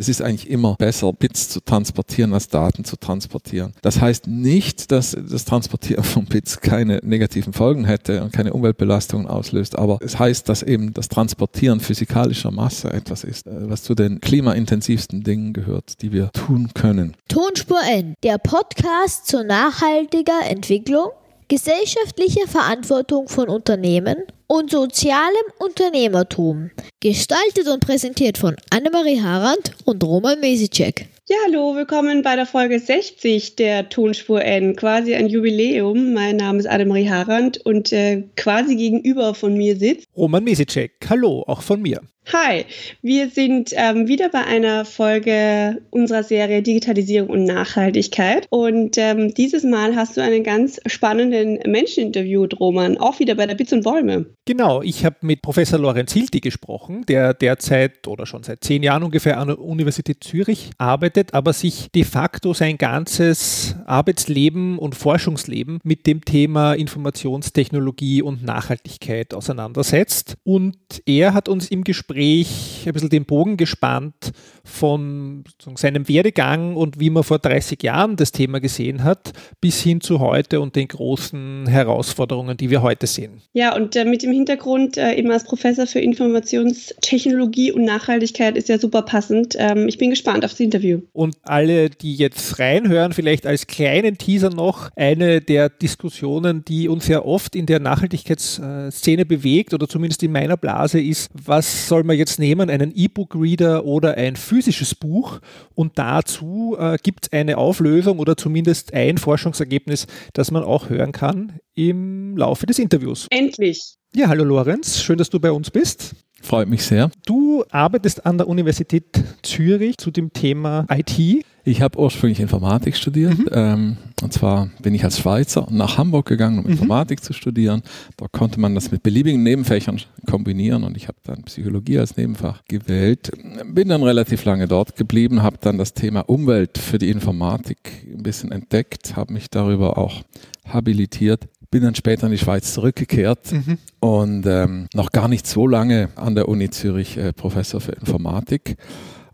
Es ist eigentlich immer besser, Bits zu transportieren, als Daten zu transportieren. Das heißt nicht, dass das Transportieren von Bits keine negativen Folgen hätte und keine Umweltbelastungen auslöst, aber es heißt, dass eben das Transportieren physikalischer Masse etwas ist, äh, was zu den klimaintensivsten Dingen gehört, die wir tun können. Tonspur N, der Podcast zur nachhaltiger Entwicklung, gesellschaftlicher Verantwortung von Unternehmen und sozialem Unternehmertum. Gestaltet und präsentiert von Annemarie Harand und Roman Mesicek. Ja, hallo, willkommen bei der Folge 60 der Tonspur N, quasi ein Jubiläum. Mein Name ist Annemarie Harand und äh, quasi gegenüber von mir sitzt Roman Mesicek. Hallo, auch von mir. Hi, wir sind ähm, wieder bei einer Folge unserer Serie Digitalisierung und Nachhaltigkeit. Und ähm, dieses Mal hast du einen ganz spannenden Menschen interviewt, Roman, auch wieder bei der Bits und Bäume. Genau, ich habe mit Professor Lorenz Hilti gesprochen, der derzeit oder schon seit zehn Jahren ungefähr an der Universität Zürich arbeitet, aber sich de facto sein ganzes Arbeitsleben und Forschungsleben mit dem Thema Informationstechnologie und Nachhaltigkeit auseinandersetzt. Und er hat uns im Gespräch Gespräch ein bisschen den Bogen gespannt von seinem Werdegang und wie man vor 30 Jahren das Thema gesehen hat, bis hin zu heute und den großen Herausforderungen, die wir heute sehen. Ja, und äh, mit dem Hintergrund äh, eben als Professor für Informationstechnologie und Nachhaltigkeit ist ja super passend. Ähm, ich bin gespannt auf das Interview. Und alle, die jetzt reinhören, vielleicht als kleinen Teaser noch, eine der Diskussionen, die uns ja oft in der Nachhaltigkeitsszene bewegt oder zumindest in meiner Blase ist, was soll man jetzt nehmen, einen E-Book-Reader oder ein physisches Buch. Und dazu äh, gibt es eine Auflösung oder zumindest ein Forschungsergebnis, das man auch hören kann im Laufe des Interviews. Endlich. Ja, hallo Lorenz, schön, dass du bei uns bist. Freut mich sehr. Du arbeitest an der Universität Zürich zu dem Thema IT. Ich habe ursprünglich Informatik studiert. Mhm. Ähm, und zwar bin ich als Schweizer nach Hamburg gegangen, um mhm. Informatik zu studieren. Dort konnte man das mit beliebigen Nebenfächern kombinieren und ich habe dann Psychologie als Nebenfach gewählt. Bin dann relativ lange dort geblieben, habe dann das Thema Umwelt für die Informatik ein bisschen entdeckt, habe mich darüber auch habilitiert bin dann später in die Schweiz zurückgekehrt mhm. und ähm, noch gar nicht so lange an der Uni Zürich äh, Professor für Informatik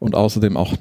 und außerdem auch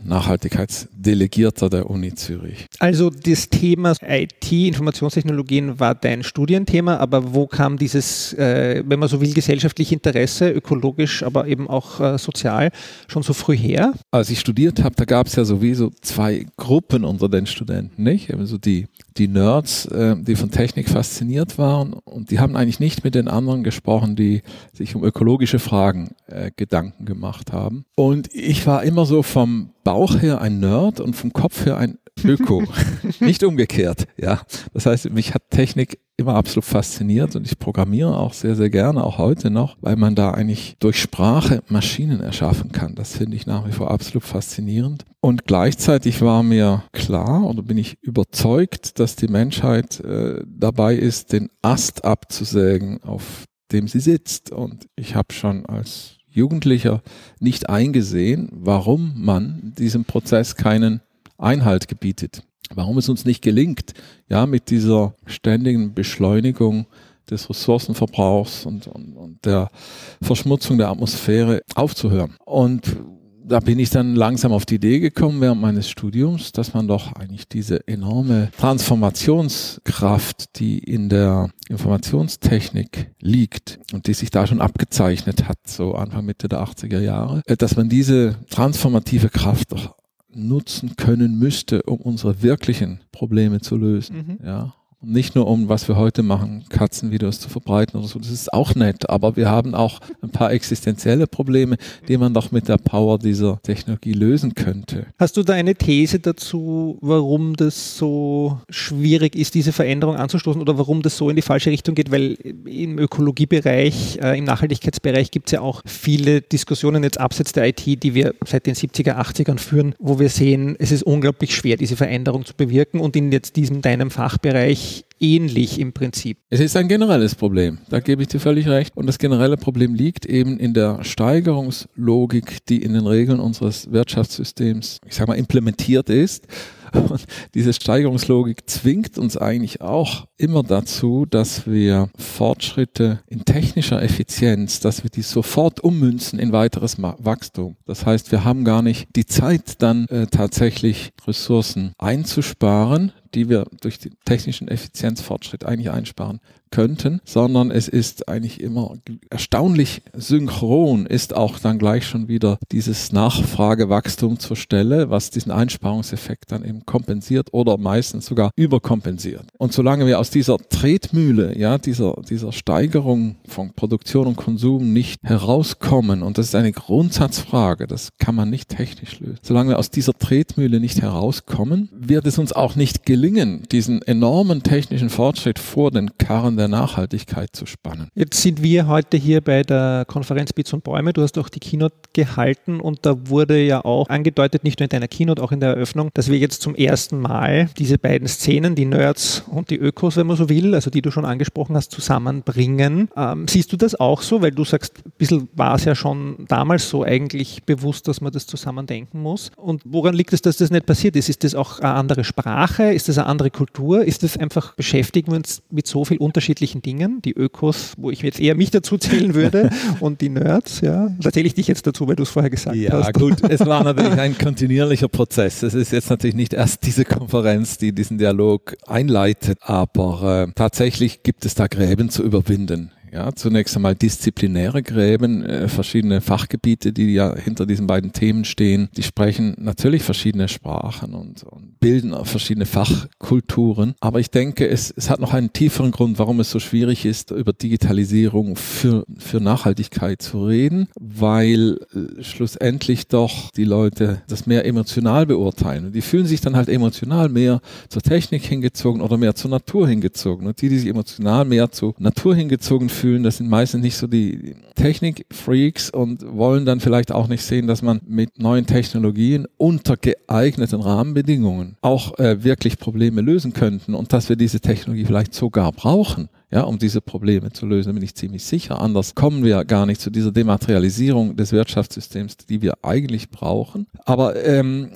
Nachhaltigkeitsdelegierter der Uni Zürich. Also das Thema IT, Informationstechnologien war dein Studienthema, aber wo kam dieses, äh, wenn man so will, gesellschaftliche Interesse, ökologisch, aber eben auch äh, sozial, schon so früh her? Als ich studiert habe, da gab es ja sowieso zwei Gruppen unter den Studenten, nicht? Also die, die Nerds, äh, die von Technik fasziniert waren und die haben eigentlich nicht mit den anderen gesprochen, die sich um ökologische Fragen äh, Gedanken gemacht haben. Und ich war immer so vom Bauch her ein Nerd und vom Kopf her ein Öko. Nicht umgekehrt, ja. Das heißt, mich hat Technik immer absolut fasziniert und ich programmiere auch sehr, sehr gerne, auch heute noch, weil man da eigentlich durch Sprache Maschinen erschaffen kann. Das finde ich nach wie vor absolut faszinierend. Und gleichzeitig war mir klar oder bin ich überzeugt, dass die Menschheit äh, dabei ist, den Ast abzusägen, auf dem sie sitzt. Und ich habe schon als Jugendlicher nicht eingesehen, warum man diesem Prozess keinen Einhalt gebietet. Warum es uns nicht gelingt, ja, mit dieser ständigen Beschleunigung des Ressourcenverbrauchs und, und, und der Verschmutzung der Atmosphäre aufzuhören. Und da bin ich dann langsam auf die Idee gekommen während meines Studiums, dass man doch eigentlich diese enorme Transformationskraft, die in der Informationstechnik liegt und die sich da schon abgezeichnet hat, so Anfang Mitte der 80er Jahre, äh, dass man diese transformative Kraft doch nutzen können müsste, um unsere wirklichen Probleme zu lösen. Mhm. Ja. Nicht nur um, was wir heute machen, Katzenvideos zu verbreiten oder so. Das ist auch nett. Aber wir haben auch ein paar existenzielle Probleme, die man doch mit der Power dieser Technologie lösen könnte. Hast du da eine These dazu, warum das so schwierig ist, diese Veränderung anzustoßen oder warum das so in die falsche Richtung geht? Weil im Ökologiebereich, äh, im Nachhaltigkeitsbereich gibt es ja auch viele Diskussionen jetzt abseits der IT, die wir seit den 70er, 80ern führen, wo wir sehen, es ist unglaublich schwer, diese Veränderung zu bewirken und in jetzt diesem deinem Fachbereich ähnlich im Prinzip. Es ist ein generelles Problem, da gebe ich dir völlig recht. Und das generelle Problem liegt eben in der Steigerungslogik, die in den Regeln unseres Wirtschaftssystems, ich sage mal, implementiert ist. Und diese Steigerungslogik zwingt uns eigentlich auch immer dazu, dass wir Fortschritte in technischer Effizienz, dass wir die sofort ummünzen in weiteres Wachstum. Das heißt, wir haben gar nicht die Zeit, dann äh, tatsächlich Ressourcen einzusparen, die wir durch den technischen Effizienzfortschritt eigentlich einsparen könnten, sondern es ist eigentlich immer erstaunlich synchron, ist auch dann gleich schon wieder dieses Nachfragewachstum zur Stelle, was diesen Einsparungseffekt dann eben kompensiert oder meistens sogar überkompensiert. Und solange wir aus dieser Tretmühle, ja, dieser, dieser Steigerung von Produktion und Konsum nicht herauskommen, und das ist eine Grundsatzfrage, das kann man nicht technisch lösen, solange wir aus dieser Tretmühle nicht herauskommen, wird es uns auch nicht gelingen, diesen enormen technischen Fortschritt vor den Karren der Nachhaltigkeit zu spannen. Jetzt sind wir heute hier bei der Konferenz Bits und Bäume. Du hast auch die Keynote gehalten und da wurde ja auch angedeutet, nicht nur in deiner Keynote, auch in der Eröffnung, dass wir jetzt zum ersten Mal diese beiden Szenen, die Nerds und die Ökos, wenn man so will, also die du schon angesprochen hast, zusammenbringen. Ähm, siehst du das auch so? Weil du sagst, ein bisschen war es ja schon damals so eigentlich bewusst, dass man das zusammen denken muss. Und woran liegt es, dass das nicht passiert ist? Ist das auch eine andere Sprache? Ist das eine andere Kultur? Ist das einfach, beschäftigen wir uns mit so viel Unterschied unterschiedlichen Dingen. Die Ökos, wo ich jetzt eher mich dazu zählen würde, und die Nerds, ja. Da zähle ich dich jetzt dazu, weil du es vorher gesagt ja, hast. Ja, gut, es war natürlich ein kontinuierlicher Prozess. Es ist jetzt natürlich nicht erst diese Konferenz, die diesen Dialog einleitet, aber äh, tatsächlich gibt es da Gräben zu überwinden. Ja, zunächst einmal disziplinäre Gräben, äh, verschiedene Fachgebiete, die ja hinter diesen beiden Themen stehen. Die sprechen natürlich verschiedene Sprachen und, und bilden verschiedene Fachkulturen. Aber ich denke, es, es hat noch einen tieferen Grund, warum es so schwierig ist, über Digitalisierung für, für Nachhaltigkeit zu reden, weil äh, schlussendlich doch die Leute das mehr emotional beurteilen. Und die fühlen sich dann halt emotional mehr zur Technik hingezogen oder mehr zur Natur hingezogen. Und die, die sich emotional mehr zur Natur hingezogen fühlen, fühlen, das sind meistens nicht so die Technikfreaks und wollen dann vielleicht auch nicht sehen, dass man mit neuen Technologien unter geeigneten Rahmenbedingungen auch äh, wirklich Probleme lösen könnten und dass wir diese Technologie vielleicht sogar brauchen ja, um diese Probleme zu lösen, bin ich ziemlich sicher. Anders kommen wir gar nicht zu dieser Dematerialisierung des Wirtschaftssystems, die wir eigentlich brauchen. Aber ähm,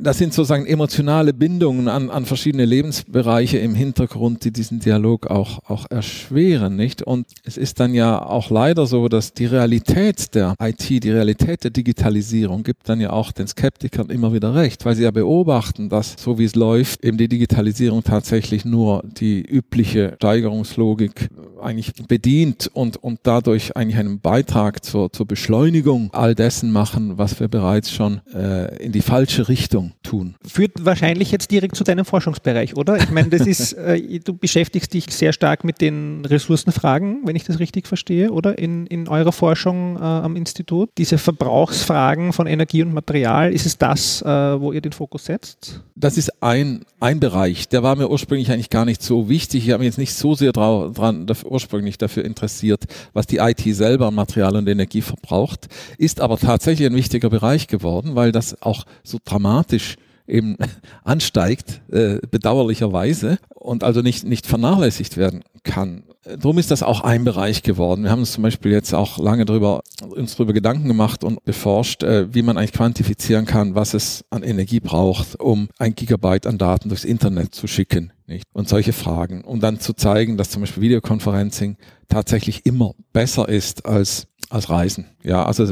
das sind sozusagen emotionale Bindungen an, an verschiedene Lebensbereiche im Hintergrund, die diesen Dialog auch, auch erschweren, nicht? Und es ist dann ja auch leider so, dass die Realität der IT, die Realität der Digitalisierung gibt dann ja auch den Skeptikern immer wieder recht, weil sie ja beobachten, dass so wie es läuft, eben die Digitalisierung tatsächlich nur die übliche Steigerungslogik Logik eigentlich bedient und, und dadurch eigentlich einen Beitrag zur, zur Beschleunigung all dessen machen, was wir bereits schon äh, in die falsche Richtung tun. Führt wahrscheinlich jetzt direkt zu deinem Forschungsbereich, oder? Ich meine, das ist, äh, du beschäftigst dich sehr stark mit den Ressourcenfragen, wenn ich das richtig verstehe, oder? In, in eurer Forschung äh, am Institut. Diese Verbrauchsfragen von Energie und Material, ist es das, äh, wo ihr den Fokus setzt? Das ist ein, ein Bereich, der war mir ursprünglich eigentlich gar nicht so wichtig. Ich habe mich jetzt nicht so sehr drauf dran, dafür, ursprünglich dafür interessiert, was die IT selber an Material und Energie verbraucht, ist aber tatsächlich ein wichtiger Bereich geworden, weil das auch so dramatisch eben ansteigt, äh, bedauerlicherweise, und also nicht, nicht vernachlässigt werden kann. Drum ist das auch ein Bereich geworden. Wir haben uns zum Beispiel jetzt auch lange darüber, uns darüber Gedanken gemacht und beforscht, äh, wie man eigentlich quantifizieren kann, was es an Energie braucht, um ein Gigabyte an Daten durchs Internet zu schicken. Nicht? Und solche Fragen. Um dann zu zeigen, dass zum Beispiel Videoconferencing tatsächlich immer besser ist als, als Reisen. Ja, also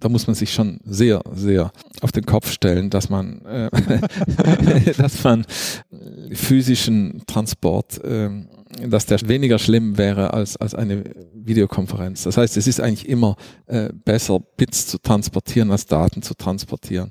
da muss man sich schon sehr, sehr auf den Kopf stellen, dass man, äh, dass man physischen Transport äh, dass der weniger schlimm wäre als, als eine Videokonferenz. Das heißt, es ist eigentlich immer äh, besser, Bits zu transportieren, als Daten zu transportieren.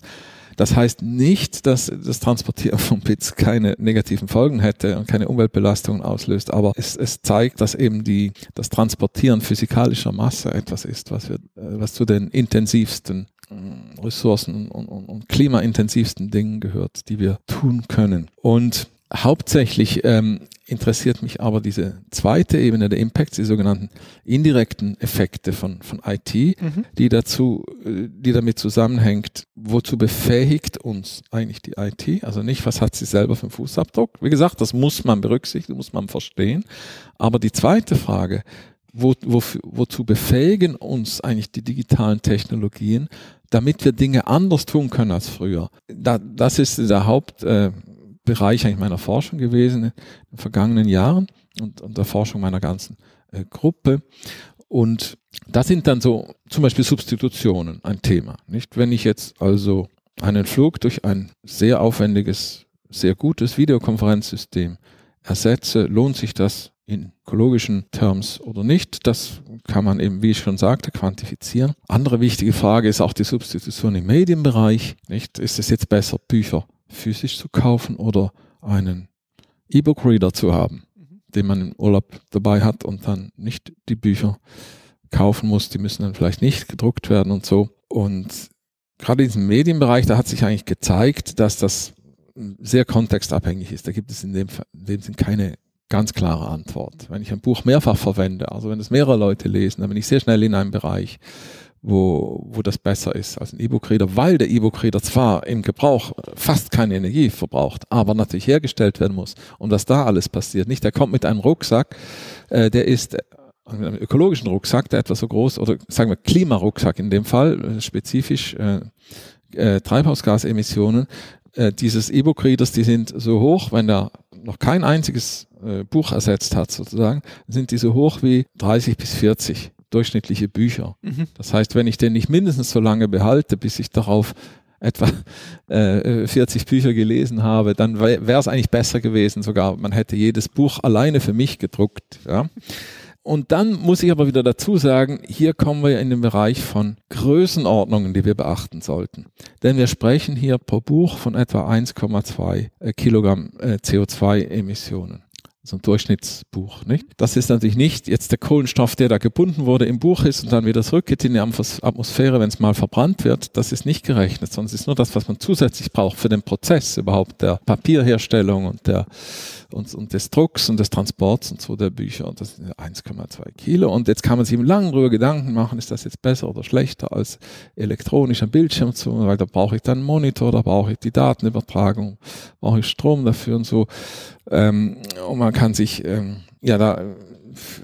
Das heißt nicht, dass das Transportieren von Bits keine negativen Folgen hätte und keine Umweltbelastungen auslöst, aber es, es zeigt, dass eben die, das Transportieren physikalischer Masse etwas ist, was, wir, äh, was zu den intensivsten äh, Ressourcen und, und, und klimaintensivsten Dingen gehört, die wir tun können. Und Hauptsächlich ähm, interessiert mich aber diese zweite Ebene der Impacts, die sogenannten indirekten Effekte von, von IT, mhm. die dazu, äh, die damit zusammenhängt, wozu befähigt uns eigentlich die IT? Also nicht, was hat sie selber für einen Fußabdruck? Wie gesagt, das muss man berücksichtigen, muss man verstehen. Aber die zweite Frage, wo, wo, wozu befähigen uns eigentlich die digitalen Technologien, damit wir Dinge anders tun können als früher? Da, das ist der Haupt, äh, Bereich eigentlich meiner Forschung gewesen in den vergangenen Jahren und, und der Forschung meiner ganzen äh, Gruppe. Und da sind dann so zum Beispiel Substitutionen ein Thema. Nicht, wenn ich jetzt also einen Flug durch ein sehr aufwendiges, sehr gutes Videokonferenzsystem ersetze, lohnt sich das in ökologischen Terms oder nicht? Das kann man eben, wie ich schon sagte, quantifizieren. Andere wichtige Frage ist auch die Substitution im Medienbereich. Nicht? Ist es jetzt besser, Bücher physisch zu kaufen oder einen E-Book-Reader zu haben, mhm. den man im Urlaub dabei hat und dann nicht die Bücher kaufen muss. Die müssen dann vielleicht nicht gedruckt werden und so. Und gerade in diesem Medienbereich, da hat sich eigentlich gezeigt, dass das sehr kontextabhängig ist. Da gibt es in dem, in dem Sinn keine ganz klare Antwort. Wenn ich ein Buch mehrfach verwende, also wenn es mehrere Leute lesen, dann bin ich sehr schnell in einem Bereich, wo, wo das besser ist als ein E-Book-Reader, weil der E-Book-Reader zwar im Gebrauch fast keine Energie verbraucht, aber natürlich hergestellt werden muss. Und was da alles passiert, nicht? Der kommt mit einem Rucksack, äh, der ist äh, einem ökologischen Rucksack, der etwa so groß, oder sagen wir Klimarucksack in dem Fall, äh, spezifisch äh, äh, Treibhausgasemissionen, äh, dieses E-Book-Readers, die sind so hoch, wenn der noch kein einziges äh, Buch ersetzt hat, sozusagen, sind die so hoch wie 30 bis 40 durchschnittliche Bücher. Mhm. Das heißt, wenn ich den nicht mindestens so lange behalte, bis ich darauf etwa äh, 40 Bücher gelesen habe, dann wäre es eigentlich besser gewesen sogar. Man hätte jedes Buch alleine für mich gedruckt. Ja. Und dann muss ich aber wieder dazu sagen, hier kommen wir in den Bereich von Größenordnungen, die wir beachten sollten. Denn wir sprechen hier pro Buch von etwa 1,2 äh, Kilogramm äh, CO2-Emissionen so ein Durchschnittsbuch, nicht? Das ist natürlich nicht jetzt der Kohlenstoff, der da gebunden wurde im Buch ist und dann wieder zurückgeht in die Atmosphäre, wenn es mal verbrannt wird. Das ist nicht gerechnet, sondern es ist nur das, was man zusätzlich braucht für den Prozess überhaupt der Papierherstellung und der und, und des Drucks und des Transports und so der Bücher. Und das sind 1,2 Kilo. Und jetzt kann man sich im langen drüber Gedanken machen, ist das jetzt besser oder schlechter als elektronischer Bildschirm zu, weil da brauche ich dann einen Monitor, da brauche ich die Datenübertragung, brauche ich Strom dafür und so. Ähm, und man kann sich ähm, ja da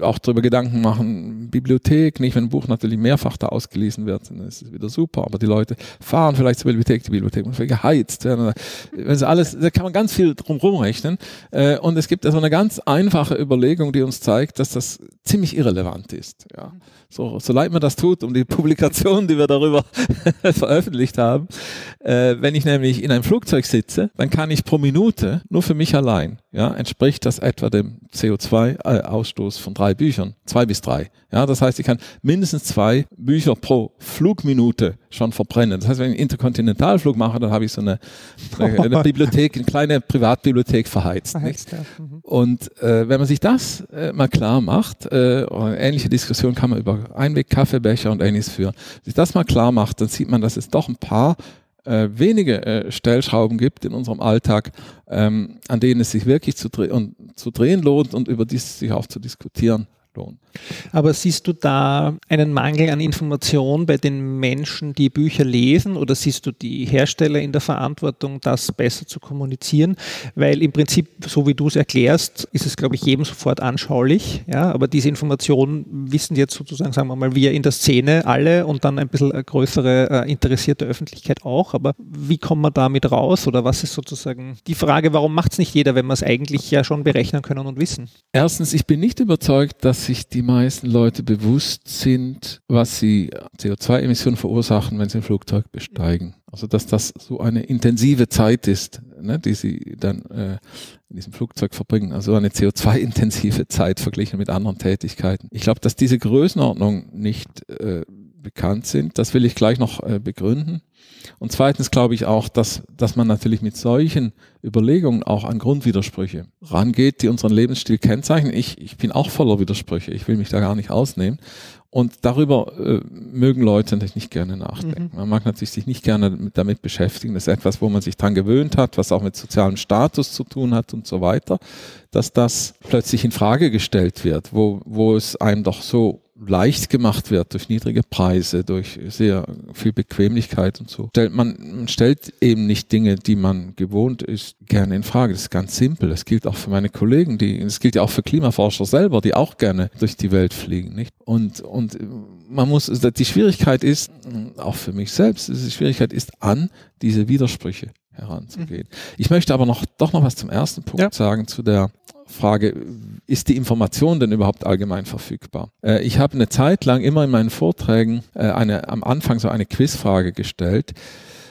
auch darüber Gedanken machen, Bibliothek, nicht wenn ein Buch natürlich mehrfach da ausgelesen wird, dann ist es wieder super, aber die Leute fahren vielleicht zur Bibliothek, die Bibliothek muss geheizt werden. Wenn alles, da kann man ganz viel drum rechnen. Äh, und es gibt also eine ganz einfache Überlegung, die uns zeigt, dass das ziemlich irrelevant ist. Ja. So, so leid mir das tut, um die Publikation, die wir darüber veröffentlicht haben. Äh, wenn ich nämlich in einem Flugzeug sitze, dann kann ich pro Minute nur für mich allein, ja, entspricht das etwa dem CO2-Ausstoß von drei Büchern, zwei bis drei. Ja, das heißt, ich kann mindestens zwei Bücher pro Flugminute schon verbrennen. Das heißt, wenn ich einen Interkontinentalflug mache, dann habe ich so eine, eine, eine Bibliothek, eine kleine Privatbibliothek verheizt. verheizt ja. mhm. Und äh, wenn man sich das äh, mal klar macht, äh, eine ähnliche Diskussion kann man über Einweg, Kaffeebecher und ähnliches führen. Sich das mal klar macht, dann sieht man, dass es doch ein paar äh, wenige äh, Stellschrauben gibt in unserem Alltag, ähm, an denen es sich wirklich zu, dreh und, zu drehen lohnt und über die sich auch zu diskutieren lohnt. Aber siehst du da einen Mangel an Information bei den Menschen, die Bücher lesen, oder siehst du die Hersteller in der Verantwortung, das besser zu kommunizieren? Weil im Prinzip, so wie du es erklärst, ist es, glaube ich, jedem sofort anschaulich. Ja? Aber diese Informationen wissen jetzt sozusagen, sagen wir mal, wir in der Szene alle und dann ein bisschen größere äh, interessierte Öffentlichkeit auch. Aber wie kommt man damit raus? Oder was ist sozusagen die Frage, warum macht es nicht jeder, wenn wir es eigentlich ja schon berechnen können und wissen? Erstens, ich bin nicht überzeugt, dass sich die meisten Leute bewusst sind, was sie CO2-Emissionen verursachen, wenn sie ein Flugzeug besteigen. Also dass das so eine intensive Zeit ist, ne, die sie dann äh, in diesem Flugzeug verbringen. Also eine CO2-intensive Zeit verglichen mit anderen Tätigkeiten. Ich glaube, dass diese Größenordnung nicht äh, bekannt sind. Das will ich gleich noch äh, begründen. Und zweitens glaube ich auch, dass, dass man natürlich mit solchen Überlegungen auch an Grundwidersprüche rangeht, die unseren Lebensstil kennzeichnen. Ich, ich bin auch voller Widersprüche. Ich will mich da gar nicht ausnehmen. Und darüber äh, mögen Leute natürlich nicht gerne nachdenken. Mhm. Man mag natürlich sich nicht gerne damit beschäftigen. Das ist etwas, wo man sich dran gewöhnt hat, was auch mit sozialem Status zu tun hat und so weiter, dass das plötzlich in Frage gestellt wird, wo, wo es einem doch so leicht gemacht wird durch niedrige Preise, durch sehr viel Bequemlichkeit und so. Stellt man, stellt eben nicht Dinge, die man gewohnt ist, gerne in Frage. Das ist ganz simpel. Das gilt auch für meine Kollegen, die, das gilt ja auch für Klimaforscher selber, die auch gerne durch die Welt fliegen, nicht? Und, und man muss, die Schwierigkeit ist, auch für mich selbst, die Schwierigkeit ist an diese Widersprüche heranzugehen. Ich möchte aber noch doch noch was zum ersten Punkt ja. sagen zu der Frage, ist die Information denn überhaupt allgemein verfügbar? Äh, ich habe eine Zeit lang immer in meinen Vorträgen äh, eine, am Anfang so eine Quizfrage gestellt.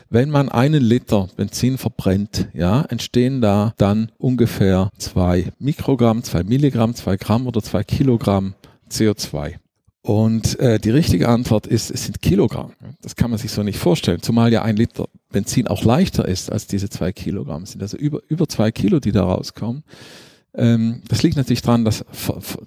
Wenn man einen Liter Benzin verbrennt, ja, entstehen da dann ungefähr zwei Mikrogramm, zwei Milligramm, zwei Gramm oder zwei Kilogramm CO2. Und äh, die richtige Antwort ist, es sind Kilogramm. Das kann man sich so nicht vorstellen, zumal ja ein Liter Benzin auch leichter ist als diese zwei Kilogramm. Es sind also über, über zwei Kilo, die da rauskommen. Ähm, das liegt natürlich daran, dass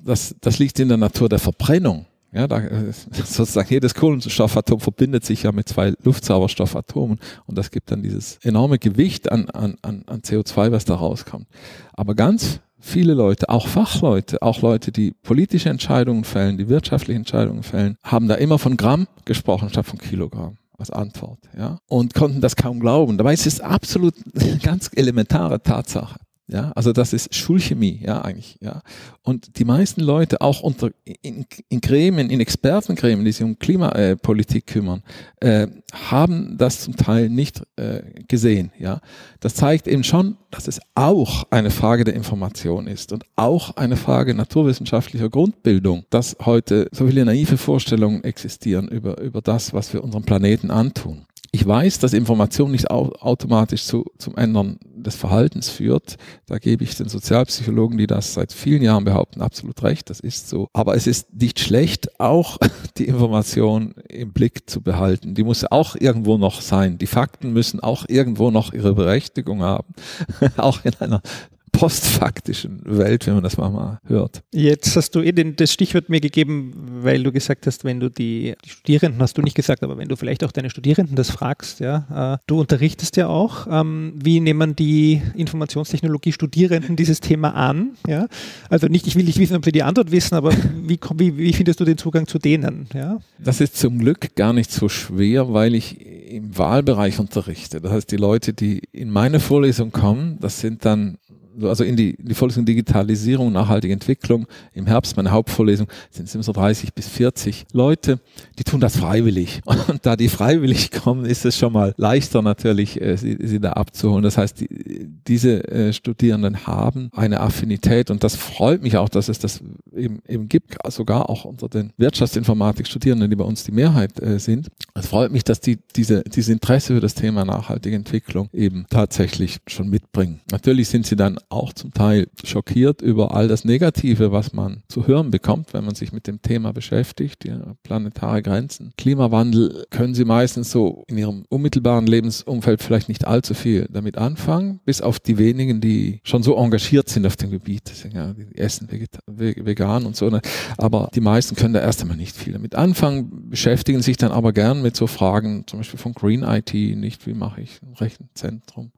das, das liegt in der Natur der Verbrennung. Ja, da, sozusagen jedes Kohlenstoffatom verbindet sich ja mit zwei Luftsauerstoffatomen und das gibt dann dieses enorme Gewicht an, an, an CO2, was da rauskommt. Aber ganz viele Leute, auch Fachleute, auch Leute, die politische Entscheidungen fällen, die wirtschaftliche Entscheidungen fällen, haben da immer von Gramm gesprochen statt von Kilogramm als Antwort, ja, und konnten das kaum glauben. Dabei ist es absolut ganz elementare Tatsache. Ja, also das ist Schulchemie, ja, eigentlich, ja. Und die meisten Leute, auch unter, in, in Gremien, in Expertengremien, die sich um Klimapolitik kümmern, äh, haben das zum Teil nicht äh, gesehen, ja. Das zeigt eben schon, dass es auch eine Frage der Information ist und auch eine Frage naturwissenschaftlicher Grundbildung, dass heute so viele naive Vorstellungen existieren über, über das, was wir unserem Planeten antun. Ich weiß, dass Information nicht automatisch zu, zum Ändern des Verhaltens führt. Da gebe ich den Sozialpsychologen, die das seit vielen Jahren behaupten, absolut recht. Das ist so. Aber es ist nicht schlecht, auch die Information im Blick zu behalten. Die muss auch irgendwo noch sein. Die Fakten müssen auch irgendwo noch ihre Berechtigung haben. auch in einer postfaktischen Welt, wenn man das mal hört. Jetzt hast du eh den, das Stichwort mir gegeben, weil du gesagt hast, wenn du die, die, Studierenden, hast du nicht gesagt, aber wenn du vielleicht auch deine Studierenden das fragst, ja, äh, du unterrichtest ja auch, ähm, wie nehmen die Informationstechnologie-Studierenden dieses Thema an? Ja? Also nicht, ich will nicht wissen, ob sie die Antwort wissen, aber wie, wie, wie findest du den Zugang zu denen? Ja? Das ist zum Glück gar nicht so schwer, weil ich im Wahlbereich unterrichte. Das heißt, die Leute, die in meine Vorlesung kommen, das sind dann also in die, in die Vorlesung Digitalisierung, nachhaltige Entwicklung, im Herbst meine Hauptvorlesung, sind es immer so 30 bis 40 Leute, die tun das freiwillig. Und da die freiwillig kommen, ist es schon mal leichter natürlich, äh, sie, sie da abzuholen. Das heißt, die, diese äh, Studierenden haben eine Affinität und das freut mich auch, dass es das eben, eben gibt, sogar auch unter den Wirtschaftsinformatik-Studierenden, die bei uns die Mehrheit äh, sind. Es freut mich, dass die diese, dieses Interesse für das Thema nachhaltige Entwicklung eben tatsächlich schon mitbringen. Natürlich sind sie dann auch zum Teil schockiert über all das Negative, was man zu hören bekommt, wenn man sich mit dem Thema beschäftigt. Ja, planetare Grenzen, Klimawandel können sie meistens so in ihrem unmittelbaren Lebensumfeld vielleicht nicht allzu viel damit anfangen, bis auf die wenigen, die schon so engagiert sind auf dem Gebiet. Ja, die essen vegan und so. Ne? Aber die meisten können da erst einmal nicht viel damit anfangen, beschäftigen sich dann aber gern mit so Fragen, zum Beispiel von Green IT, nicht wie mache ich ein Rechenzentrum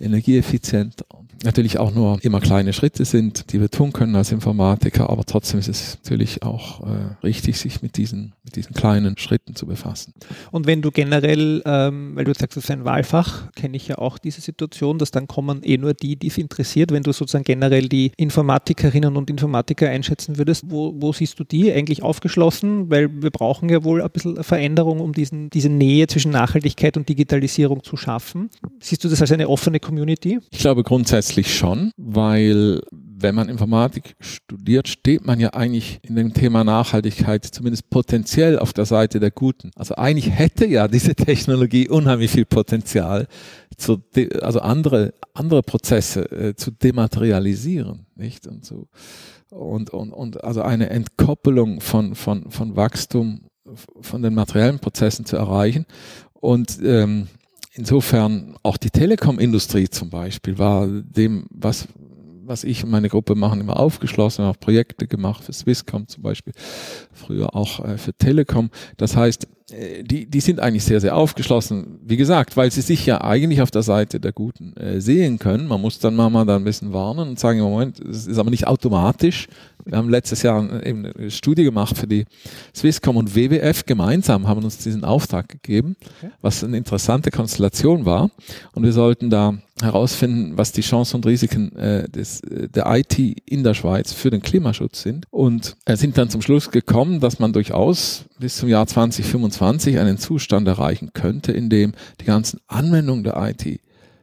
energieeffizient. Natürlich auch nur immer kleine Schritte sind, die wir tun können als Informatiker, aber trotzdem ist es natürlich auch äh, richtig, sich mit diesen, mit diesen kleinen Schritten zu befassen. Und wenn du generell, ähm, weil du sagst, das ist ein Wahlfach, kenne ich ja auch diese Situation, dass dann kommen eh nur die, die es interessiert, wenn du sozusagen generell die Informatikerinnen und Informatiker einschätzen würdest, wo, wo siehst du die eigentlich aufgeschlossen? Weil wir brauchen ja wohl ein bisschen Veränderung, um diesen, diese Nähe zwischen Nachhaltigkeit und Digitalisierung zu schaffen. Siehst du das als eine offene Community? Ich glaube grundsätzlich schon, weil wenn man Informatik studiert, steht man ja eigentlich in dem Thema Nachhaltigkeit zumindest potenziell auf der Seite der Guten. Also eigentlich hätte ja diese Technologie unheimlich viel Potenzial, zu also andere, andere Prozesse äh, zu dematerialisieren, nicht? Und so. Und, und, und also eine Entkoppelung von, von, von Wachstum von den materiellen Prozessen zu erreichen. Und ähm, insofern auch die Telekom-Industrie zum Beispiel war dem, was, was ich und meine Gruppe machen, immer aufgeschlossen, haben auch Projekte gemacht für Swisscom zum Beispiel, früher auch äh, für Telekom. Das heißt, äh, die, die sind eigentlich sehr, sehr aufgeschlossen. Wie gesagt, weil sie sich ja eigentlich auf der Seite der Guten äh, sehen können. Man muss dann mal da ein bisschen warnen und sagen, Moment, es ist aber nicht automatisch. Wir haben letztes Jahr eben eine Studie gemacht für die Swisscom und WWF gemeinsam, haben uns diesen Auftrag gegeben, was eine interessante Konstellation war. Und wir sollten da herausfinden, was die Chancen und Risiken äh, des, äh, der IT in der Schweiz für den Klimaschutz sind. Und äh, sind dann zum Schluss gekommen, dass man durchaus bis zum Jahr 2025 einen Zustand erreichen könnte, in dem die ganzen Anwendungen der IT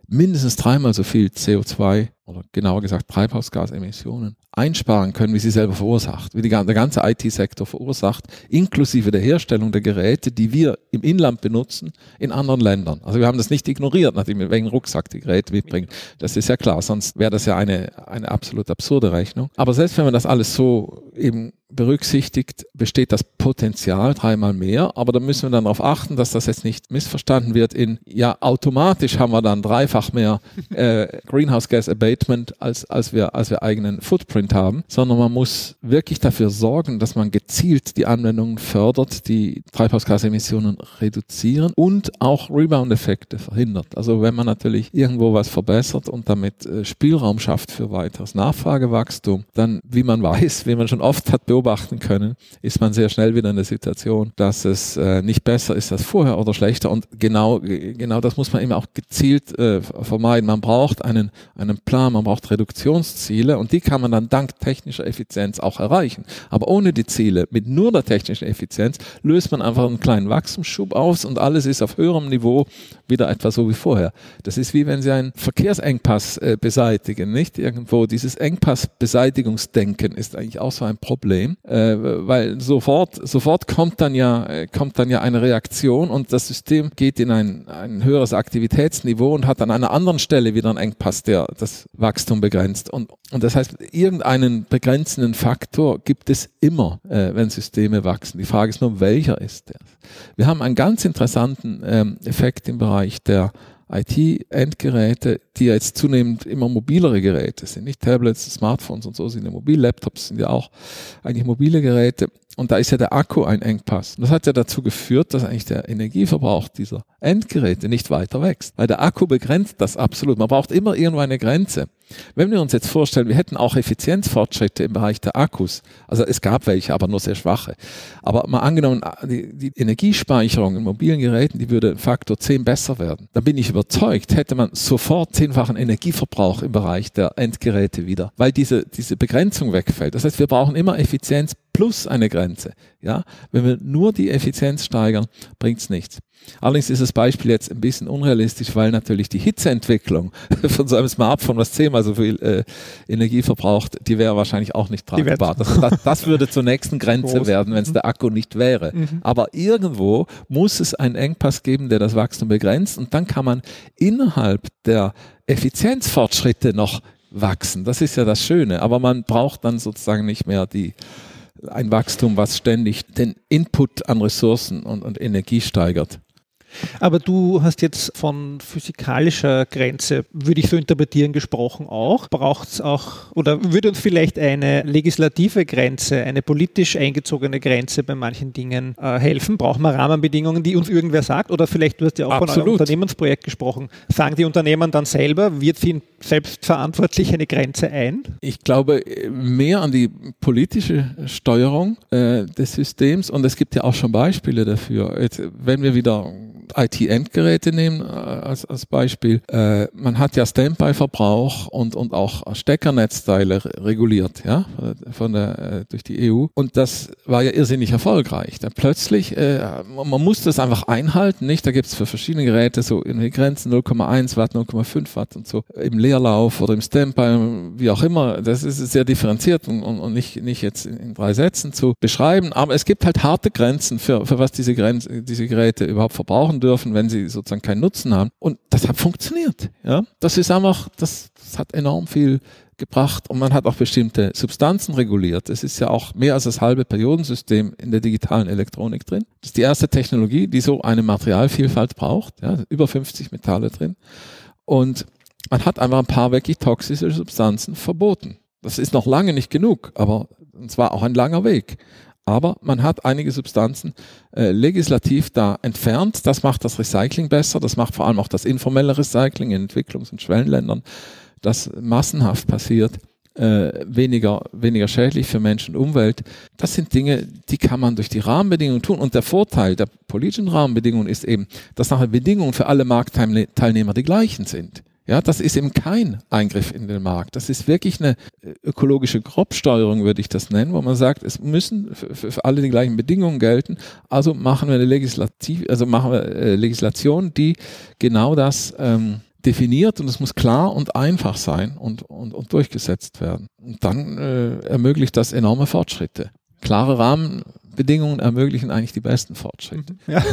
mindestens dreimal so viel CO2 oder genauer gesagt Treibhausgasemissionen einsparen können, wie sie selber verursacht, wie die, der ganze IT-Sektor verursacht, inklusive der Herstellung der Geräte, die wir im Inland benutzen, in anderen Ländern. Also wir haben das nicht ignoriert, nachdem wir wegen Rucksack die Geräte mitbringen. Das ist ja klar, sonst wäre das ja eine, eine absolut absurde Rechnung. Aber selbst wenn man das alles so eben berücksichtigt, besteht das Potenzial dreimal mehr, aber da müssen wir dann darauf achten, dass das jetzt nicht missverstanden wird in, ja, automatisch haben wir dann dreifach mehr äh, Greenhouse Gas Abatement, als, als, wir, als wir eigenen Footprint haben, sondern man muss wirklich dafür sorgen, dass man gezielt die Anwendungen fördert, die Treibhausgasemissionen reduzieren und auch Rebound-Effekte verhindert. Also wenn man natürlich irgendwo was verbessert und damit äh, Spielraum schafft für weiteres Nachfragewachstum, dann, wie man weiß, wie man schon oft hat beobachten können, ist man sehr schnell wieder in der Situation, dass es äh, nicht besser ist als vorher oder schlechter. Und genau, genau das muss man eben auch gezielt äh, vermeiden. Man braucht einen, einen Plan, man braucht Reduktionsziele und die kann man dann dank technischer Effizienz auch erreichen. Aber ohne die Ziele, mit nur der technischen Effizienz, löst man einfach einen kleinen Wachstumsschub aus und alles ist auf höherem Niveau wieder etwa so wie vorher. Das ist wie wenn Sie einen Verkehrsengpass äh, beseitigen, nicht? Irgendwo dieses Engpassbeseitigungsdenken ist eigentlich auch so ein Problem, äh, weil sofort, sofort kommt dann ja, äh, kommt dann ja eine Reaktion und das System geht in ein, ein höheres Aktivitätsniveau und hat an einer anderen Stelle wieder einen Engpass, der das Wachstum begrenzt. Und, und das heißt, irgendeinen begrenzenden Faktor gibt es immer, äh, wenn Systeme wachsen. Die Frage ist nur, welcher ist der? Wir haben einen ganz interessanten ähm, Effekt im Bereich der IT-Endgeräte, die ja jetzt zunehmend immer mobilere Geräte sind, nicht Tablets, Smartphones und so sind ja mobil, Laptops sind ja auch eigentlich mobile Geräte. Und da ist ja der Akku ein Engpass. Und das hat ja dazu geführt, dass eigentlich der Energieverbrauch dieser Endgeräte nicht weiter wächst. Weil der Akku begrenzt das absolut. Man braucht immer irgendwo eine Grenze. Wenn wir uns jetzt vorstellen, wir hätten auch Effizienzfortschritte im Bereich der Akkus, also es gab welche, aber nur sehr schwache. Aber mal angenommen, die, die Energiespeicherung in mobilen Geräten, die würde Faktor 10 besser werden. Dann bin ich überzeugt, hätte man sofort zehnfachen Energieverbrauch im Bereich der Endgeräte wieder, weil diese, diese Begrenzung wegfällt. Das heißt, wir brauchen immer Effizienz plus eine Grenze. Ja, wenn wir nur die Effizienz steigern, bringt es nichts. Allerdings ist das Beispiel jetzt ein bisschen unrealistisch, weil natürlich die Hitzeentwicklung von so einem Smartphone, was zehnmal so viel äh, Energie verbraucht, die wäre wahrscheinlich auch nicht tragbar. Das, das, das, würde zur nächsten Grenze Groß. werden, wenn es der Akku nicht wäre. Mhm. Aber irgendwo muss es einen Engpass geben, der das Wachstum begrenzt und dann kann man innerhalb der Effizienzfortschritte noch wachsen. Das ist ja das Schöne. Aber man braucht dann sozusagen nicht mehr die ein Wachstum, was ständig den Input an Ressourcen und, und Energie steigert. Aber du hast jetzt von physikalischer Grenze, würde ich so interpretieren, gesprochen auch. Braucht es auch, oder würde uns vielleicht eine legislative Grenze, eine politisch eingezogene Grenze bei manchen Dingen äh, helfen? Brauchen wir Rahmenbedingungen, die uns irgendwer sagt? Oder vielleicht, du hast ja auch Absolut. von einem Unternehmensprojekt gesprochen, sagen die Unternehmen dann selber, wir ziehen selbstverantwortlich eine Grenze ein? Ich glaube mehr an die politische Steuerung äh, des Systems und es gibt ja auch schon Beispiele dafür. Jetzt, wenn wir wieder IT-Endgeräte nehmen äh, als, als Beispiel. Äh, man hat ja Standby-Verbrauch und, und auch Steckernetzteile reguliert, ja, von der, äh, durch die EU. Und das war ja irrsinnig erfolgreich. Dann plötzlich, äh, man musste es einfach einhalten, nicht? Da gibt es für verschiedene Geräte so irgendwie Grenzen 0,1 Watt, 0,5 Watt und so im Leerlauf oder im Standby, wie auch immer. Das ist sehr differenziert und, und, und nicht, nicht jetzt in, in drei Sätzen zu beschreiben. Aber es gibt halt harte Grenzen für, für was diese, Grenzen, diese Geräte überhaupt verbrauchen machen dürfen, wenn sie sozusagen keinen Nutzen haben. Und das hat funktioniert. Ja, das ist einfach, das, das hat enorm viel gebracht und man hat auch bestimmte Substanzen reguliert. Es ist ja auch mehr als das halbe Periodensystem in der digitalen Elektronik drin. Das ist die erste Technologie, die so eine Materialvielfalt braucht. Ja, über 50 Metalle drin. Und man hat einfach ein paar wirklich toxische Substanzen verboten. Das ist noch lange nicht genug, aber es war auch ein langer Weg. Aber man hat einige Substanzen äh, legislativ da entfernt. Das macht das Recycling besser. Das macht vor allem auch das informelle Recycling in Entwicklungs- und Schwellenländern, das massenhaft passiert, äh, weniger, weniger schädlich für Mensch und Umwelt. Das sind Dinge, die kann man durch die Rahmenbedingungen tun. Und der Vorteil der politischen Rahmenbedingungen ist eben, dass nachher Bedingungen für alle Marktteilnehmer die gleichen sind. Ja, das ist eben kein Eingriff in den Markt. Das ist wirklich eine äh, ökologische Grobsteuerung, würde ich das nennen, wo man sagt, es müssen für, für alle die gleichen Bedingungen gelten. Also machen wir eine Legislativ, also machen wir äh, Legislation, die genau das ähm, definiert und es muss klar und einfach sein und, und, und durchgesetzt werden. Und dann äh, ermöglicht das enorme Fortschritte. Klare Rahmenbedingungen ermöglichen eigentlich die besten Fortschritte. Ja.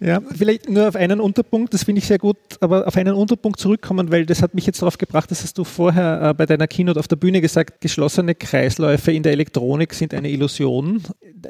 ja, vielleicht nur auf einen Unterpunkt, das finde ich sehr gut, aber auf einen Unterpunkt zurückkommen, weil das hat mich jetzt darauf gebracht, das hast du vorher äh, bei deiner Keynote auf der Bühne gesagt, geschlossene Kreisläufe in der Elektronik sind eine Illusion.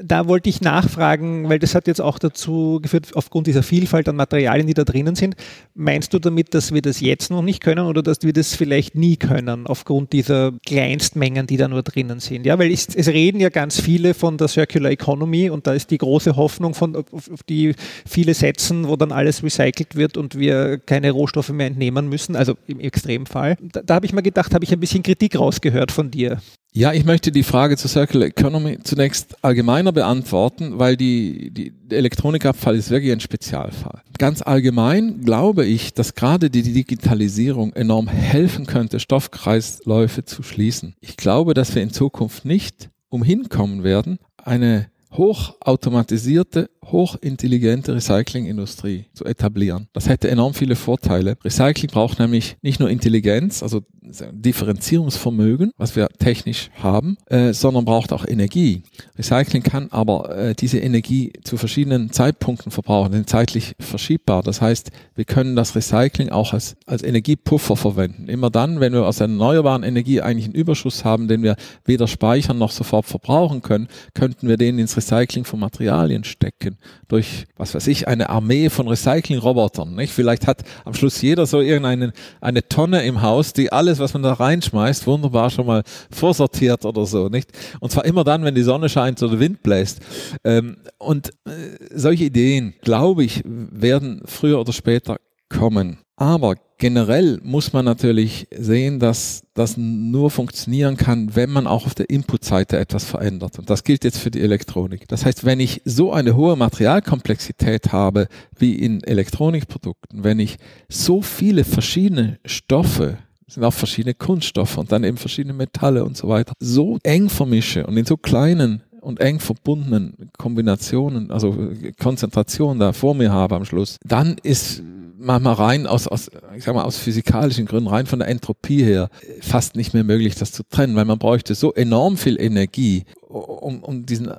Da wollte ich nachfragen, weil das hat jetzt auch dazu geführt, aufgrund dieser Vielfalt an Materialien, die da drinnen sind. Meinst du damit, dass wir das jetzt noch nicht können oder dass wir das vielleicht nie können, aufgrund dieser Kleinstmengen, die da nur drinnen sind? Ja, weil es, es reden ja ganz viele von der Circular Economy und da ist die große Hoffnung, von, auf, die viele setzen, wo dann alles recycelt wird und wir keine Rohstoffe mehr entnehmen müssen, also im Extremfall. Da, da habe ich mal gedacht, habe ich ein bisschen Kritik rausgehört von dir. Ja, ich möchte die Frage zur Circular Economy zunächst allgemeiner beantworten, weil die, die Elektronikabfall ist wirklich ein Spezialfall. Ganz allgemein glaube ich, dass gerade die Digitalisierung enorm helfen könnte, Stoffkreisläufe zu schließen. Ich glaube, dass wir in Zukunft nicht umhin kommen werden, eine hochautomatisierte, hochintelligente Recyclingindustrie zu etablieren. Das hätte enorm viele Vorteile. Recycling braucht nämlich nicht nur Intelligenz, also Differenzierungsvermögen, was wir technisch haben, äh, sondern braucht auch Energie. Recycling kann aber äh, diese Energie zu verschiedenen Zeitpunkten verbrauchen, sind zeitlich verschiebbar. Das heißt, wir können das Recycling auch als, als Energiepuffer verwenden. Immer dann, wenn wir aus erneuerbaren Energie eigentlich einen Überschuss haben, den wir weder speichern noch sofort verbrauchen können, könnten wir den ins Recycling von Materialien stecken. Durch, was weiß ich, eine Armee von Recycling-Robotern. Vielleicht hat am Schluss jeder so irgendeine eine Tonne im Haus, die alles, was man da reinschmeißt, wunderbar schon mal vorsortiert oder so, nicht? Und zwar immer dann, wenn die Sonne scheint oder der Wind bläst. Ähm, und äh, solche Ideen, glaube ich, werden früher oder später kommen. Aber generell muss man natürlich sehen, dass das nur funktionieren kann, wenn man auch auf der Inputseite etwas verändert. Und das gilt jetzt für die Elektronik. Das heißt, wenn ich so eine hohe Materialkomplexität habe wie in Elektronikprodukten, wenn ich so viele verschiedene Stoffe sind auch verschiedene Kunststoffe und dann eben verschiedene Metalle und so weiter, so eng vermische und in so kleinen und eng verbundenen Kombinationen, also Konzentrationen da vor mir habe am Schluss, dann ist manchmal rein aus, aus, ich sag mal, aus physikalischen Gründen, rein von der Entropie her, fast nicht mehr möglich, das zu trennen, weil man bräuchte so enorm viel Energie, um, um diesen äh,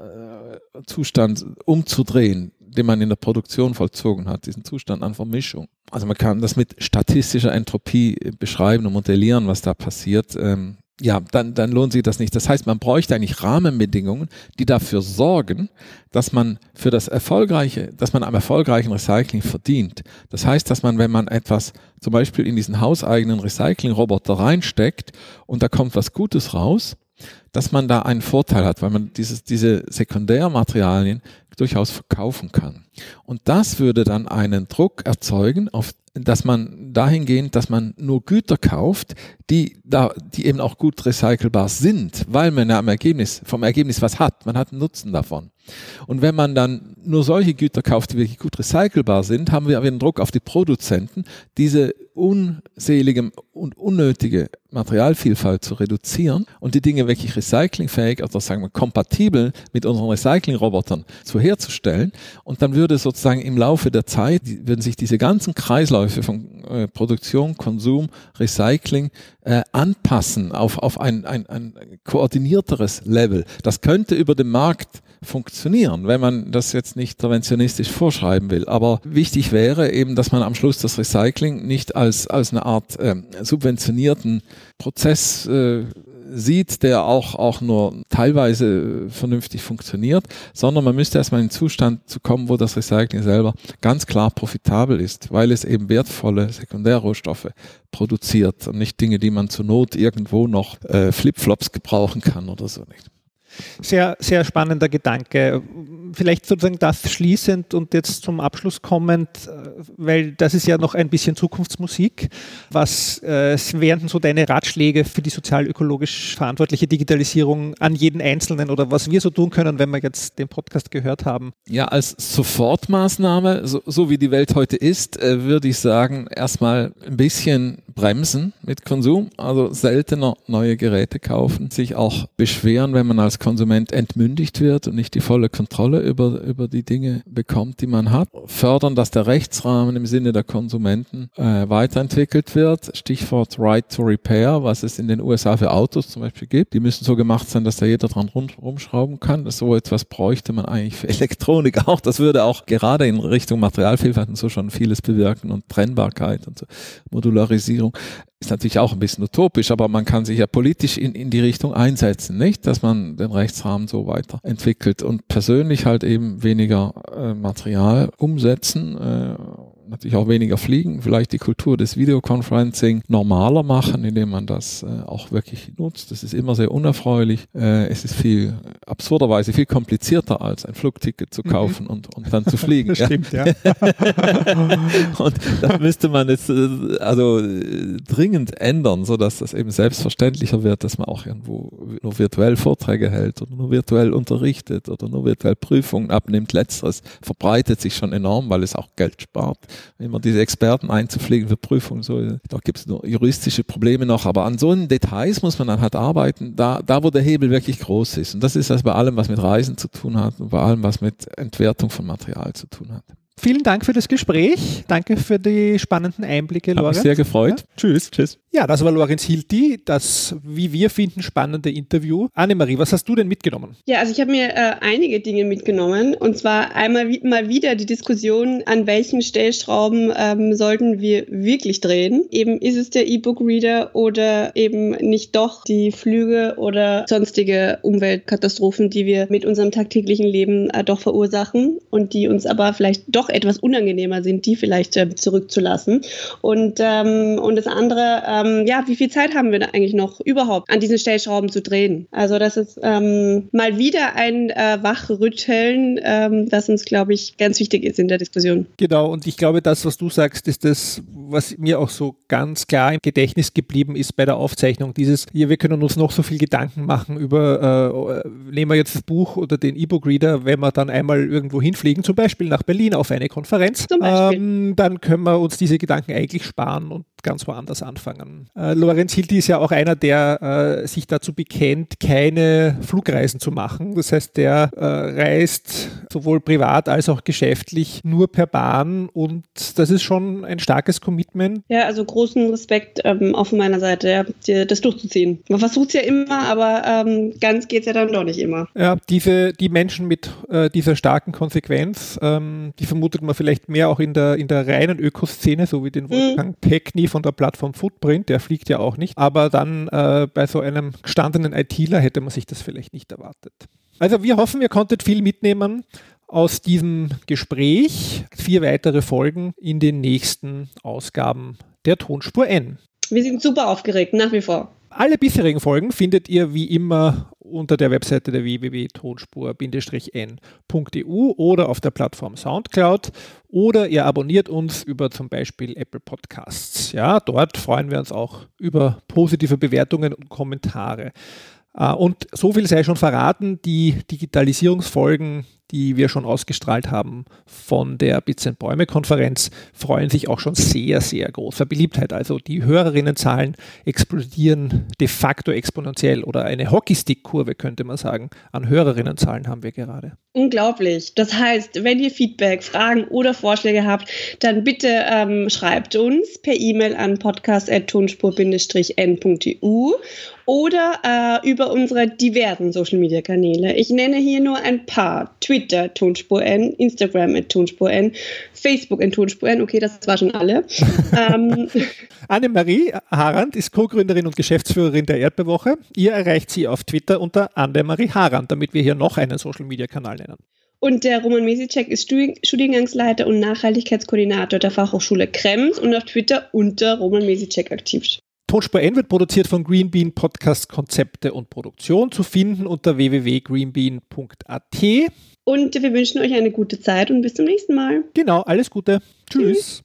Zustand umzudrehen, den man in der Produktion vollzogen hat, diesen Zustand an Vermischung. Also man kann das mit statistischer Entropie beschreiben und modellieren, was da passiert. Ähm, ja, dann, dann lohnt sich das nicht. Das heißt, man bräuchte eigentlich Rahmenbedingungen, die dafür sorgen, dass man für das erfolgreiche, dass man am erfolgreichen Recycling verdient. Das heißt, dass man, wenn man etwas zum Beispiel in diesen hauseigenen Recycling-Roboter reinsteckt und da kommt was Gutes raus, dass man da einen Vorteil hat, weil man dieses, diese Sekundärmaterialien durchaus verkaufen kann. Und das würde dann einen Druck erzeugen, auf, dass man dahingehend, dass man nur Güter kauft, die da, die eben auch gut recycelbar sind, weil man ja am Ergebnis, vom Ergebnis was hat. Man hat einen Nutzen davon. Und wenn man dann nur solche Güter kauft, die wirklich gut recycelbar sind, haben wir einen Druck auf die Produzenten, diese unselige und unnötige Materialvielfalt zu reduzieren und die Dinge wirklich recyclingfähig, also sagen wir kompatibel mit unseren Recyclingrobotern zu herzustellen. Und dann würde sozusagen im Laufe der Zeit, würden sich diese ganzen Kreisläufe von äh, Produktion, Konsum, Recycling äh, anpassen auf, auf ein, ein, ein koordinierteres Level. Das könnte über den Markt funktionieren, wenn man das jetzt nicht interventionistisch vorschreiben will. Aber wichtig wäre eben, dass man am Schluss das Recycling nicht als, als eine Art äh, subventionierten Prozess äh, sieht, der auch, auch nur teilweise vernünftig funktioniert, sondern man müsste erstmal in den Zustand zu kommen, wo das Recycling selber ganz klar profitabel ist, weil es eben wertvolle Sekundärrohstoffe produziert und nicht Dinge, die man zur Not irgendwo noch äh, Flipflops gebrauchen kann oder so nicht. Sehr, sehr spannender Gedanke. Vielleicht sozusagen das schließend und jetzt zum Abschluss kommend, äh, weil das ist ja noch ein bisschen Zukunftsmusik. Was äh, wären denn so deine Ratschläge für die sozial-ökologisch verantwortliche Digitalisierung an jeden Einzelnen oder was wir so tun können, wenn wir jetzt den Podcast gehört haben? Ja, als Sofortmaßnahme, so, so wie die Welt heute ist, äh, würde ich sagen, erstmal ein bisschen bremsen mit Konsum, also seltener neue Geräte kaufen, sich auch beschweren, wenn man als Konsument entmündigt wird und nicht die volle Kontrolle über, über die Dinge bekommt, die man hat, fördern, dass der Rechtsrahmen im Sinne der Konsumenten äh, weiterentwickelt wird. Stichwort Right to Repair, was es in den USA für Autos zum Beispiel gibt. Die müssen so gemacht sein, dass da jeder dran rumschrauben kann. So etwas bräuchte man eigentlich für Elektronik auch. Das würde auch gerade in Richtung Materialvielfalt und so schon vieles bewirken und Trennbarkeit und so. Modularisierung ist natürlich auch ein bisschen utopisch, aber man kann sich ja politisch in, in die Richtung einsetzen, nicht? Dass man den Rechtsrahmen so weiterentwickelt und persönlich halt eben weniger äh, Material umsetzen. Äh, natürlich auch weniger fliegen, vielleicht die Kultur des Videoconferencing normaler machen, indem man das äh, auch wirklich nutzt. Das ist immer sehr unerfreulich. Äh, es ist viel, absurderweise viel komplizierter als ein Flugticket zu mhm. kaufen mhm. und, und dann zu fliegen. Das stimmt, ja. und das müsste man jetzt äh, also äh, dringend ändern, so dass das eben selbstverständlicher wird, dass man auch irgendwo nur virtuell Vorträge hält oder nur virtuell unterrichtet oder nur virtuell Prüfungen abnimmt. Letzteres verbreitet sich schon enorm, weil es auch Geld spart immer diese Experten einzufliegen für Prüfungen. So, da gibt es nur juristische Probleme noch, aber an so Details muss man dann halt arbeiten, da, da wo der Hebel wirklich groß ist. Und das ist das bei allem, was mit Reisen zu tun hat und bei allem, was mit Entwertung von Material zu tun hat. Vielen Dank für das Gespräch. Danke für die spannenden Einblicke, Lorenz. Hat mich sehr gefreut. Ja. Tschüss. Tschüss. Ja, das war Lorenz Hilti, das, wie wir finden, spannende Interview. Annemarie, was hast du denn mitgenommen? Ja, also ich habe mir äh, einige Dinge mitgenommen. Und zwar einmal wie, mal wieder die Diskussion, an welchen Stellschrauben ähm, sollten wir wirklich drehen. Eben ist es der E-Book-Reader oder eben nicht doch die Flüge oder sonstige Umweltkatastrophen, die wir mit unserem tagtäglichen Leben äh, doch verursachen und die uns aber vielleicht doch etwas unangenehmer sind, die vielleicht äh, zurückzulassen. Und, ähm, und das andere, äh, ähm, ja, wie viel Zeit haben wir da eigentlich noch überhaupt an diesen Stellschrauben zu drehen? Also das ist ähm, mal wieder ein äh, Wachrütteln, ähm, das uns, glaube ich, ganz wichtig ist in der Diskussion. Genau, und ich glaube, das, was du sagst, ist das, was mir auch so ganz klar im Gedächtnis geblieben ist bei der Aufzeichnung. Dieses, hier, wir können uns noch so viel Gedanken machen über, äh, nehmen wir jetzt das Buch oder den E-Book-Reader, wenn wir dann einmal irgendwo hinfliegen, zum Beispiel nach Berlin auf eine Konferenz, ähm, dann können wir uns diese Gedanken eigentlich sparen und ganz woanders anfangen. Äh, Lorenz Hilti ist ja auch einer, der äh, sich dazu bekennt, keine Flugreisen zu machen. Das heißt, der äh, reist sowohl privat als auch geschäftlich nur per Bahn und das ist schon ein starkes Commitment. Ja, also großen Respekt ähm, auch von meiner Seite, ja, das durchzuziehen. Man versucht es ja immer, aber ähm, ganz geht es ja dann doch nicht immer. Ja, diese, die Menschen mit äh, dieser starken Konsequenz, ähm, die vermutet man vielleicht mehr auch in der, in der reinen Ökoszene, so wie den mhm. Wolfgang mhm. Peckny von der Plattform Footprint, der fliegt ja auch nicht. Aber dann äh, bei so einem gestandenen ITler hätte man sich das vielleicht nicht erwartet. Also wir hoffen, ihr konntet viel mitnehmen aus diesem Gespräch. Vier weitere Folgen in den nächsten Ausgaben der Tonspur N. Wir sind super aufgeregt, nach wie vor. Alle bisherigen Folgen findet ihr wie immer unter der Webseite der www.tonspur-n.eu oder auf der Plattform Soundcloud oder ihr abonniert uns über zum Beispiel Apple Podcasts. Ja, dort freuen wir uns auch über positive Bewertungen und Kommentare. Äh, und so viel sei schon verraten, die Digitalisierungsfolgen die wir schon ausgestrahlt haben von der Bits Bäume Konferenz, freuen sich auch schon sehr, sehr großer Beliebtheit. Also die Hörerinnenzahlen explodieren de facto exponentiell oder eine Hockeystick-Kurve könnte man sagen. An Hörerinnenzahlen haben wir gerade. Unglaublich. Das heißt, wenn ihr Feedback, Fragen oder Vorschläge habt, dann bitte ähm, schreibt uns per E-Mail an podcast.tonspur-n.eu oder äh, über unsere diversen Social Media Kanäle. Ich nenne hier nur ein paar. Twitter Tonspur N, Instagram at Tonspur N, Facebook at Tonspur N. Okay, das war schon alle. ähm. Annemarie Harand ist Co-Gründerin und Geschäftsführerin der Erdbewoche. Ihr erreicht sie auf Twitter unter Annemarie Harand, damit wir hier noch einen Social Media Kanal nennen. Und der Roman Mesicek ist Studiengangsleiter und Nachhaltigkeitskoordinator der Fachhochschule Krems und auf Twitter unter Roman Mesicek aktiv. Tonspur N wird produziert von Greenbean Podcast Konzepte und Produktion zu finden unter www.greenbean.at. Und wir wünschen euch eine gute Zeit und bis zum nächsten Mal. Genau, alles Gute. Tschüss. Tschüss.